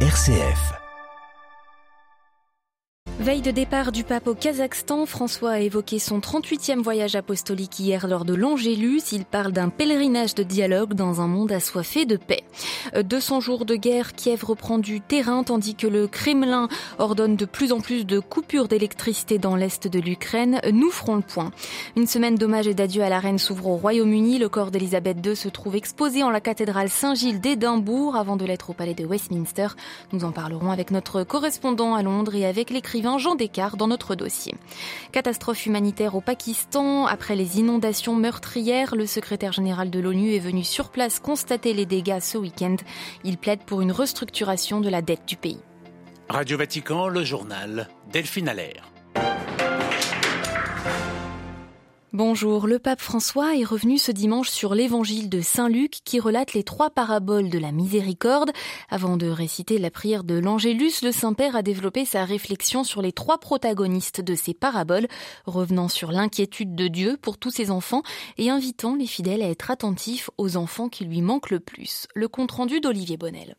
RCF. Veille de départ du pape au Kazakhstan, François a évoqué son 38e voyage apostolique hier lors de l'Angélus. Il parle d'un pèlerinage de dialogue dans un monde assoiffé de paix. 200 jours de guerre, Kiev reprend du terrain tandis que le Kremlin ordonne de plus en plus de coupures d'électricité dans l'est de l'Ukraine. Nous ferons le point. Une semaine d'hommage et d'adieu à la reine s'ouvre au Royaume-Uni. Le corps d'Elisabeth II se trouve exposé en la cathédrale Saint-Gilles d'Édimbourg avant de l'être au palais de Westminster. Nous en parlerons avec notre correspondant à Londres et avec l'écrivain Jean Descartes dans notre dossier. Catastrophe humanitaire au Pakistan. Après les inondations meurtrières, le secrétaire général de l'ONU est venu sur place constater les dégâts ce week-end. Il plaide pour une restructuration de la dette du pays. Radio Vatican, le journal Delphine Allaire. Bonjour, le pape François est revenu ce dimanche sur l'évangile de Saint Luc qui relate les trois paraboles de la miséricorde. Avant de réciter la prière de l'Angélus, le Saint-Père a développé sa réflexion sur les trois protagonistes de ces paraboles, revenant sur l'inquiétude de Dieu pour tous ses enfants et invitant les fidèles à être attentifs aux enfants qui lui manquent le plus. Le compte-rendu d'Olivier Bonnel.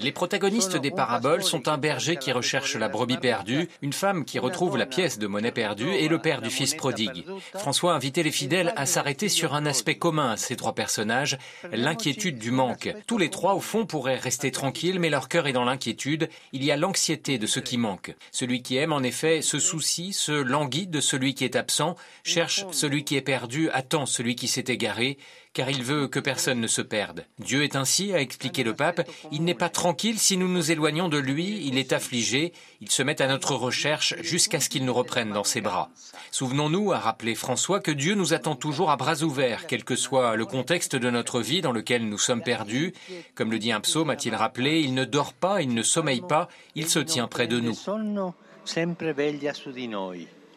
Les protagonistes des paraboles sont un berger qui recherche la brebis perdue, une femme qui retrouve la pièce de monnaie perdue et le père du fils prodigue. François a invité les fidèles à s'arrêter sur un aspect commun à ces trois personnages, l'inquiétude du manque. Tous les trois, au fond, pourraient rester tranquilles, mais leur cœur est dans l'inquiétude. Il y a l'anxiété de ce qui manque. Celui qui aime, en effet, se soucie, se languit de celui qui est absent, cherche celui qui est perdu, attend celui qui s'est égaré car il veut que personne ne se perde. Dieu est ainsi, a expliqué le pape, il n'est pas tranquille si nous nous éloignons de lui, il est affligé, il se met à notre recherche jusqu'à ce qu'il nous reprenne dans ses bras. Souvenons-nous, a rappelé François, que Dieu nous attend toujours à bras ouverts, quel que soit le contexte de notre vie dans lequel nous sommes perdus. Comme le dit un psaume, a-t-il rappelé, il ne dort pas, il ne sommeille pas, il se tient près de nous.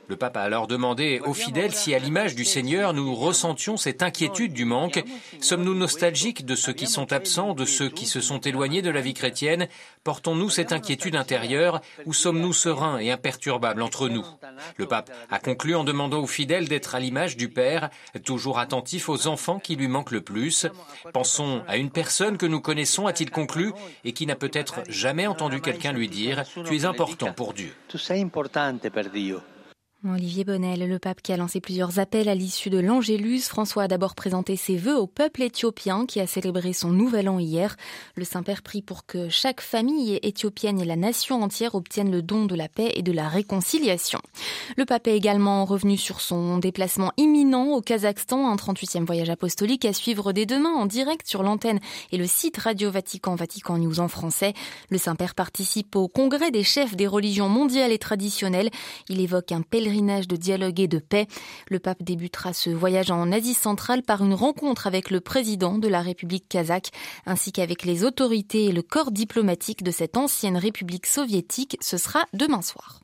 Le pape a alors demandé aux fidèles si, à l'image du Seigneur, nous ressentions cette inquiétude du manque. Sommes-nous nostalgiques de ceux qui sont absents, de ceux qui se sont éloignés de la vie chrétienne? Portons-nous cette inquiétude intérieure ou sommes-nous sereins et imperturbables entre nous? Le pape a conclu en demandant aux fidèles d'être à l'image du Père, toujours attentif aux enfants qui lui manquent le plus. Pensons à une personne que nous connaissons, a-t-il conclu, et qui n'a peut-être jamais entendu quelqu'un lui dire ⁇ Tu es important pour Dieu ⁇ Olivier Bonnel, le pape qui a lancé plusieurs appels à l'issue de l'Angélus. François a d'abord présenté ses vœux au peuple éthiopien qui a célébré son nouvel an hier. Le Saint-Père prie pour que chaque famille éthiopienne et la nation entière obtiennent le don de la paix et de la réconciliation. Le pape est également revenu sur son déplacement imminent au Kazakhstan, un 38e voyage apostolique à suivre dès demain en direct sur l'antenne et le site Radio Vatican Vatican News en français. Le Saint-Père participe au congrès des chefs des religions mondiales et traditionnelles. Il évoque un pèlerinage de dialogue et de paix. Le pape débutera ce voyage en Asie centrale par une rencontre avec le président de la République kazakh ainsi qu'avec les autorités et le corps diplomatique de cette ancienne République soviétique. Ce sera demain soir.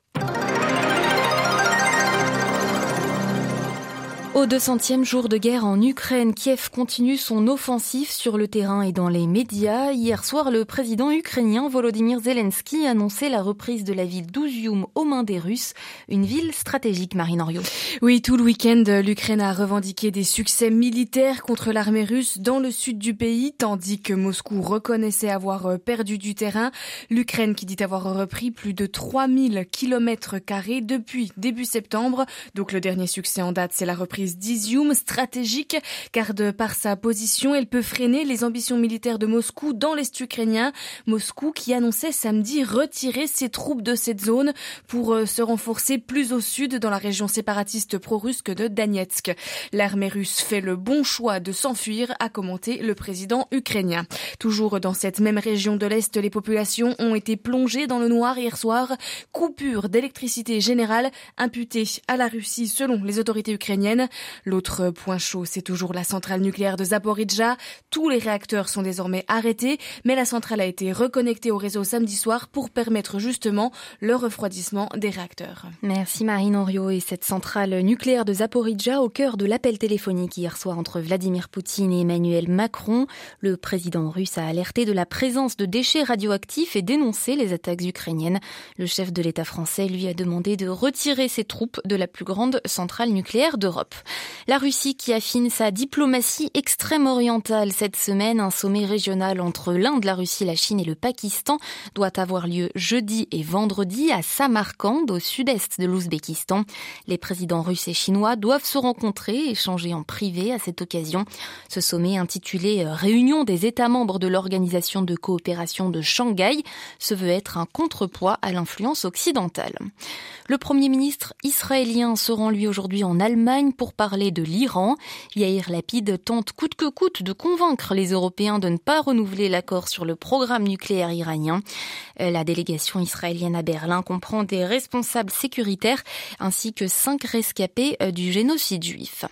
Au 200e jour de guerre en Ukraine, Kiev continue son offensive sur le terrain et dans les médias. Hier soir, le président ukrainien Volodymyr Zelensky annonçait la reprise de la ville d'Uzium aux mains des Russes, une ville stratégique, Marine Orio. Oui, tout le week-end, l'Ukraine a revendiqué des succès militaires contre l'armée russe dans le sud du pays, tandis que Moscou reconnaissait avoir perdu du terrain. L'Ukraine qui dit avoir repris plus de 3000 km carrés depuis début septembre. Donc le dernier succès en date, c'est la reprise d'Izium stratégique car de par sa position, elle peut freiner les ambitions militaires de Moscou dans l'Est ukrainien. Moscou qui annonçait samedi retirer ses troupes de cette zone pour euh, se renforcer plus au sud dans la région séparatiste pro-russe de Donetsk. L'armée russe fait le bon choix de s'enfuir, a commenté le président ukrainien. Toujours dans cette même région de l'Est, les populations ont été plongées dans le noir hier soir. Coupure d'électricité générale imputée à la Russie selon les autorités ukrainiennes. L'autre point chaud, c'est toujours la centrale nucléaire de Zaporizhzhia. Tous les réacteurs sont désormais arrêtés, mais la centrale a été reconnectée au réseau samedi soir pour permettre justement le refroidissement des réacteurs. Merci Marine Henriot et cette centrale nucléaire de Zaporizhzhia au cœur de l'appel téléphonique hier soir entre Vladimir Poutine et Emmanuel Macron. Le président russe a alerté de la présence de déchets radioactifs et dénoncé les attaques ukrainiennes. Le chef de l'État français lui a demandé de retirer ses troupes de la plus grande centrale nucléaire d'Europe. La Russie qui affine sa diplomatie extrême orientale cette semaine, un sommet régional entre l'Inde, la Russie, la Chine et le Pakistan doit avoir lieu jeudi et vendredi à Samarkand, au sud-est de l'Ouzbékistan. Les présidents russes et chinois doivent se rencontrer, échanger en privé à cette occasion. Ce sommet intitulé euh, Réunion des États membres de l'Organisation de coopération de Shanghai se veut être un contrepoids à l'influence occidentale. Le Premier ministre israélien se rend lui aujourd'hui en Allemagne pour parler de l'Iran. Yair Lapid tente coûte que coûte de convaincre les Européens de ne pas renouveler l'accord sur le programme nucléaire iranien. La délégation israélienne à Berlin comprend des responsables sécuritaires ainsi que cinq rescapés euh, du génocide juif.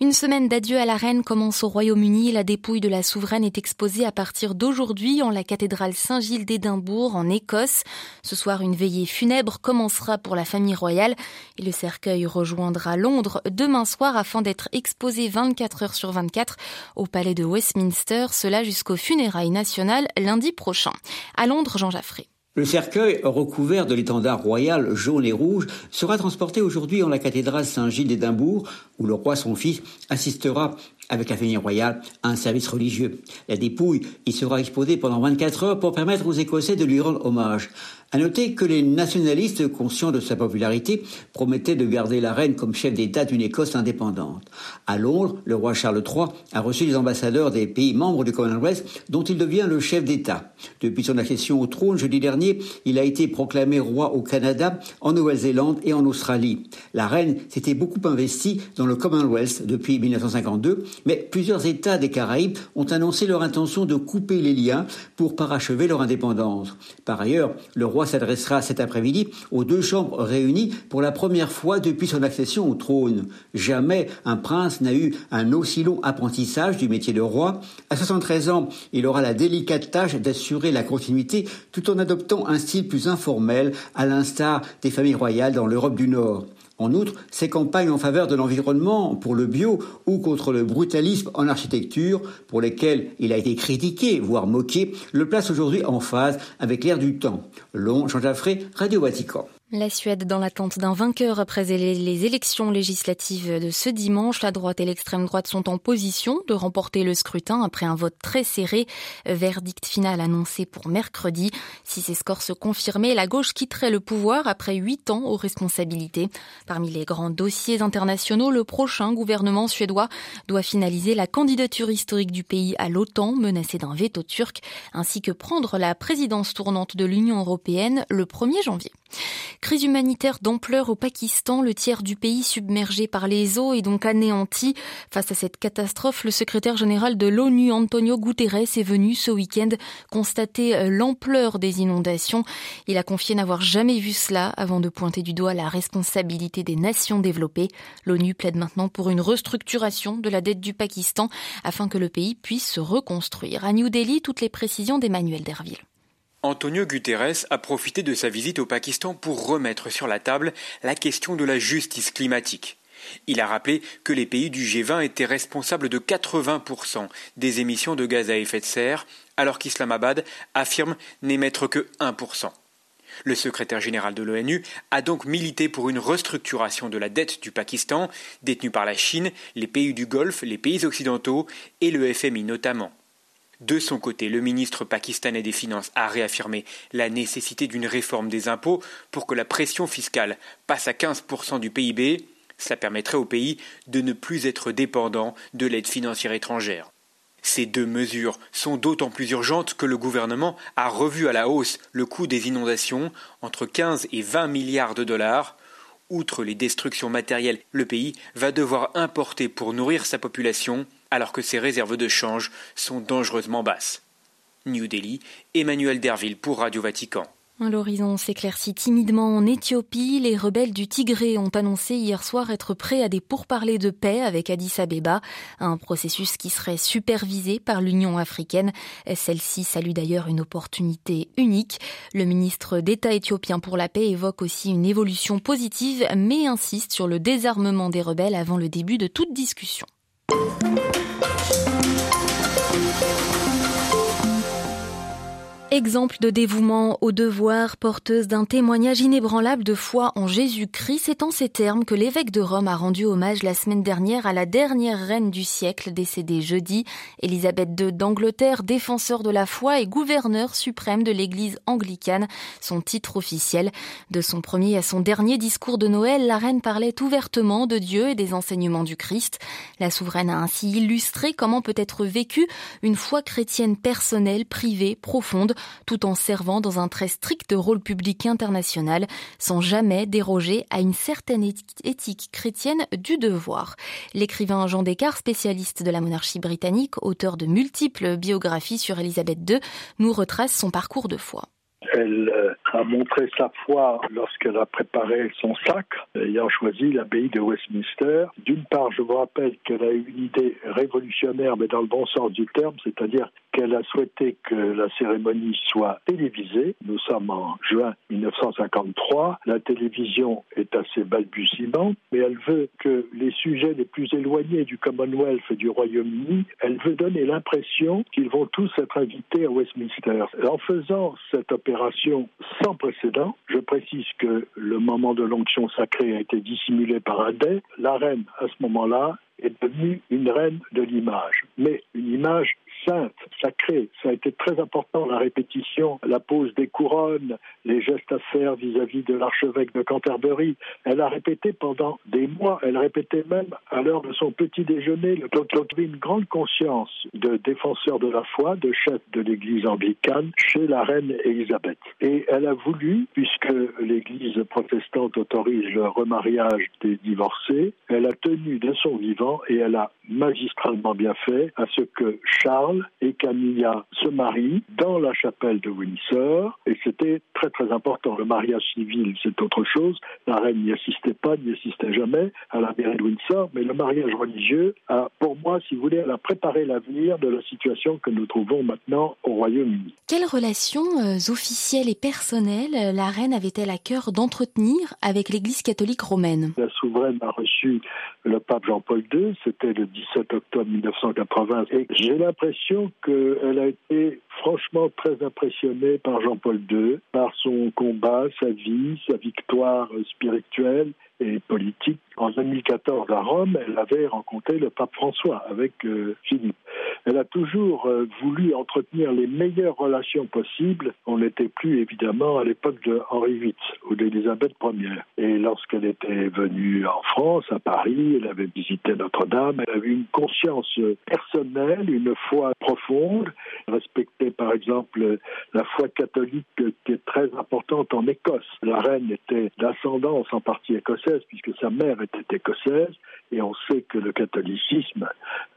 Une semaine d'adieu à la reine commence au Royaume-Uni. La dépouille de la souveraine est exposée à partir d'aujourd'hui en la cathédrale Saint-Gilles d'Édimbourg en Écosse. Ce soir, une veillée funèbre commencera pour la famille royale et le cercueil rejoindra Londres demain afin d'être exposé 24 heures sur 24 au palais de Westminster, cela jusqu'aux funérailles nationales lundi prochain. À Londres, Jean Jaffré. Le cercueil, recouvert de l'étendard royal jaune et rouge, sera transporté aujourd'hui en la cathédrale Saint-Gilles d'Édimbourg, où le roi son fils assistera avec la famille royale à un service religieux. La dépouille y sera exposée pendant 24 heures pour permettre aux Écossais de lui rendre hommage. À noter que les nationalistes, conscients de sa popularité, promettaient de garder la reine comme chef d'État d'une Écosse indépendante. À Londres, le roi Charles III a reçu les ambassadeurs des pays membres du Commonwealth dont il devient le chef d'État. Depuis son accession au trône jeudi dernier, il a été proclamé roi au Canada, en Nouvelle-Zélande et en Australie. La reine s'était beaucoup investie dans le Commonwealth depuis 1952, mais plusieurs États des Caraïbes ont annoncé leur intention de couper les liens pour parachever leur indépendance. Par ailleurs, le roi s'adressera cet après-midi aux deux chambres réunies pour la première fois depuis son accession au trône. Jamais un prince n'a eu un aussi long apprentissage du métier de roi. À 73 ans, il aura la délicate tâche d'assurer la continuité tout en adoptant un style plus informel à l'instar des familles royales dans l'Europe du Nord. En outre, ses campagnes en faveur de l'environnement, pour le bio ou contre le brutalisme en architecture, pour lesquelles il a été critiqué, voire moqué, le placent aujourd'hui en phase avec l'ère du temps. Long, Jean Jaffré, Radio Vatican. La Suède dans l'attente d'un vainqueur après les élections législatives de ce dimanche. La droite et l'extrême droite sont en position de remporter le scrutin après un vote très serré. Verdict final annoncé pour mercredi. Si ces scores se confirmaient, la gauche quitterait le pouvoir après huit ans aux responsabilités. Parmi les grands dossiers internationaux, le prochain gouvernement suédois doit finaliser la candidature historique du pays à l'OTAN menacée d'un veto turc, ainsi que prendre la présidence tournante de l'Union européenne le 1er janvier. Crise humanitaire d'ampleur au Pakistan, le tiers du pays submergé par les eaux et donc anéanti. Face à cette catastrophe, le secrétaire général de l'ONU, Antonio Guterres, est venu ce week-end constater euh, l'ampleur des inondations. Il a confié n'avoir jamais vu cela avant de pointer du doigt la responsabilité des nations développées. L'ONU plaide maintenant pour une restructuration de la dette du Pakistan afin que le pays puisse se reconstruire. À New Delhi, toutes les précisions d'Emmanuel Derville. Antonio Guterres a profité de sa visite au Pakistan pour remettre sur la table la question de la justice climatique. Il a rappelé que les pays du G20 étaient responsables de 80% des émissions de gaz à effet de serre, alors qu'Islamabad affirme n'émettre que 1%. Le secrétaire général de l'ONU a donc milité pour une restructuration de la dette du Pakistan, détenue par la Chine, les pays du Golfe, les pays occidentaux et le FMI notamment. De son côté, le ministre pakistanais des Finances a réaffirmé la nécessité d'une réforme des impôts pour que la pression fiscale passe à 15% du PIB. Cela permettrait au pays de ne plus être dépendant de l'aide financière étrangère. Ces deux mesures sont d'autant plus urgentes que le gouvernement a revu à la hausse le coût des inondations entre 15 et 20 milliards de dollars. Outre les destructions matérielles, le pays va devoir importer pour nourrir sa population alors que ses réserves de change sont dangereusement basses. New Delhi, Emmanuel Derville pour Radio Vatican. L'horizon s'éclaircit timidement en Éthiopie. Les rebelles du Tigré ont annoncé hier soir être prêts à des pourparlers de paix avec Addis Abeba, un processus qui serait supervisé par l'Union africaine. Celle-ci salue d'ailleurs une opportunité unique. Le ministre d'État éthiopien pour la paix évoque aussi une évolution positive, mais insiste sur le désarmement des rebelles avant le début de toute discussion. thank you Exemple de dévouement au devoir, porteuse d'un témoignage inébranlable de foi en Jésus-Christ, c'est en ces termes que l'évêque de Rome a rendu hommage la semaine dernière à la dernière reine du siècle, décédée jeudi, Élisabeth II d'Angleterre, défenseur de la foi et gouverneur suprême de l'église anglicane, son titre officiel. De son premier à son dernier discours de Noël, la reine parlait ouvertement de Dieu et des enseignements du Christ. La souveraine a ainsi illustré comment peut être vécue une foi chrétienne personnelle, privée, profonde, tout en servant dans un très strict rôle public international, sans jamais déroger à une certaine éthique chrétienne du devoir. L'écrivain Jean Descartes, spécialiste de la monarchie britannique, auteur de multiples biographies sur Élisabeth II, nous retrace son parcours de foi. Euh, a montré sa foi lorsqu'elle a préparé son sacre, ayant choisi l'abbaye de Westminster. D'une part, je vous rappelle qu'elle a eu une idée révolutionnaire, mais dans le bon sens du terme, c'est-à-dire qu'elle a souhaité que la cérémonie soit télévisée. Nous sommes en juin 1953. La télévision est assez balbutiante, mais elle veut que les sujets les plus éloignés du Commonwealth et du Royaume-Uni, elle veut donner l'impression qu'ils vont tous être invités à Westminster. En faisant cette opération sans précédent, je précise que le moment de l'onction sacrée a été dissimulé par un. La reine, à ce moment-là, est devenue une reine de l'image, mais une image sainte, sacrée. Ça a été très important, la répétition, la pose des couronnes, les gestes à faire vis-à-vis de l'archevêque de Canterbury. Elle a répété pendant des mois, elle répétait même à l'heure de son petit déjeuner. Donc il y avait une grande conscience de défenseur de la foi, de chef de l'église anglicane chez la reine Élisabeth. Et elle a voulu, puisque l'église protestante autorise le remariage des divorcés, elle a tenu de son vivant et elle a magistralement bien fait à ce que Charles et Camilla se marient dans la chapelle de Windsor et c'était très très important. Le mariage civil c'est autre chose, la reine n'y assistait pas, n'y assistait jamais à la mairie de Windsor, mais le mariage religieux a, pour moi, si vous voulez, elle a préparé l'avenir de la situation que nous trouvons maintenant au Royaume-Uni. Quelles relations euh, officielles et personnelles euh, la reine avait-elle à cœur d'entretenir avec l'Église catholique romaine? La souveraine a reçu le pape Jean-Paul II, c'était le 17 octobre 1980. Et j'ai l'impression qu'elle a été franchement très impressionnée par Jean-Paul II, par son combat, sa vie, sa victoire spirituelle et politique. En 2014 à Rome, elle avait rencontré le pape François avec euh, Philippe. Elle a toujours euh, voulu entretenir les meilleures relations possibles. On n'était plus évidemment à l'époque de Henri VIII ou d'Élisabeth Ier. Et lorsqu'elle était venue en France, à Paris, elle avait visité Notre-Dame, elle avait une conscience personnelle, une foi profonde, respectait par exemple la foi catholique qui est très importante en Écosse. La reine était d'ascendance en partie écossaise puisque sa mère était écossaise et on sait que le catholicisme,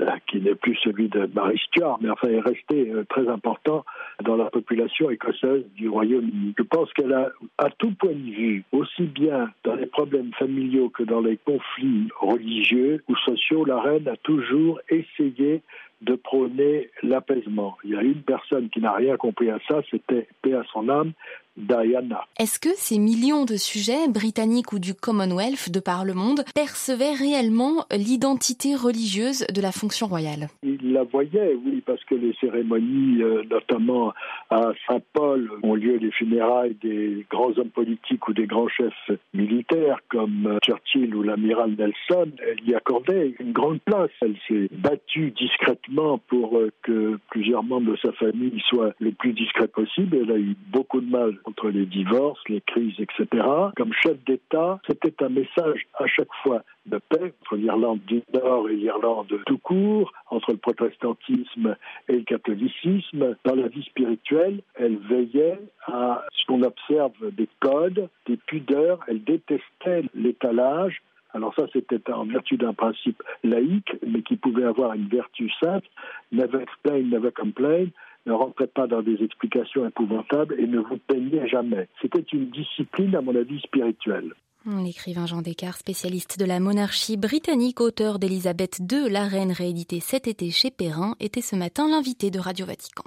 euh, qui n'est plus celui de Marie Stuart, mais enfin est resté euh, très important dans la population écossaise du Royaume-Uni. Je pense qu'elle a, à tout point de vue, aussi bien dans les problèmes familiaux que dans les conflits religieux ou sociaux, la reine a toujours essayé de prôner l'apaisement. Il y a une personne qui n'a rien compris à ça, c'était paix à son âme, Diana. Est-ce que ces millions de sujets, britanniques ou du Commonwealth de par le monde, percevaient réellement l'identité religieuse de la fonction royale? Ils la voyaient, oui, parce que les cérémonies, euh, notamment à Saint-Paul, ont lieu les funérailles des grands hommes politiques ou des grands chefs militaires comme euh, Churchill ou l'amiral Nelson. Elle y accordait une grande place. Elle s'est battue discrètement pour euh, que plusieurs membres de sa famille soient les plus discrets possible. Elle a eu beaucoup de mal entre les divorces, les crises, etc. Comme chef d'État, c'était un message à chaque fois de paix entre l'Irlande du Nord et l'Irlande tout court, entre le protestantisme et le catholicisme. Dans la vie spirituelle, elle veillait à ce qu'on observe des codes, des pudeurs, elle détestait l'étalage, alors ça, c'était en vertu d'un principe laïque, mais qui pouvait avoir une vertu sainte. Never explain, never complain ne rentrez pas dans des explications épouvantables et ne vous peignez jamais. C'était une discipline, à mon avis, spirituelle. L'écrivain Jean Descartes, spécialiste de la monarchie britannique, auteur d'Élisabeth II, la reine rééditée cet été chez Perrin, était ce matin l'invité de Radio Vatican.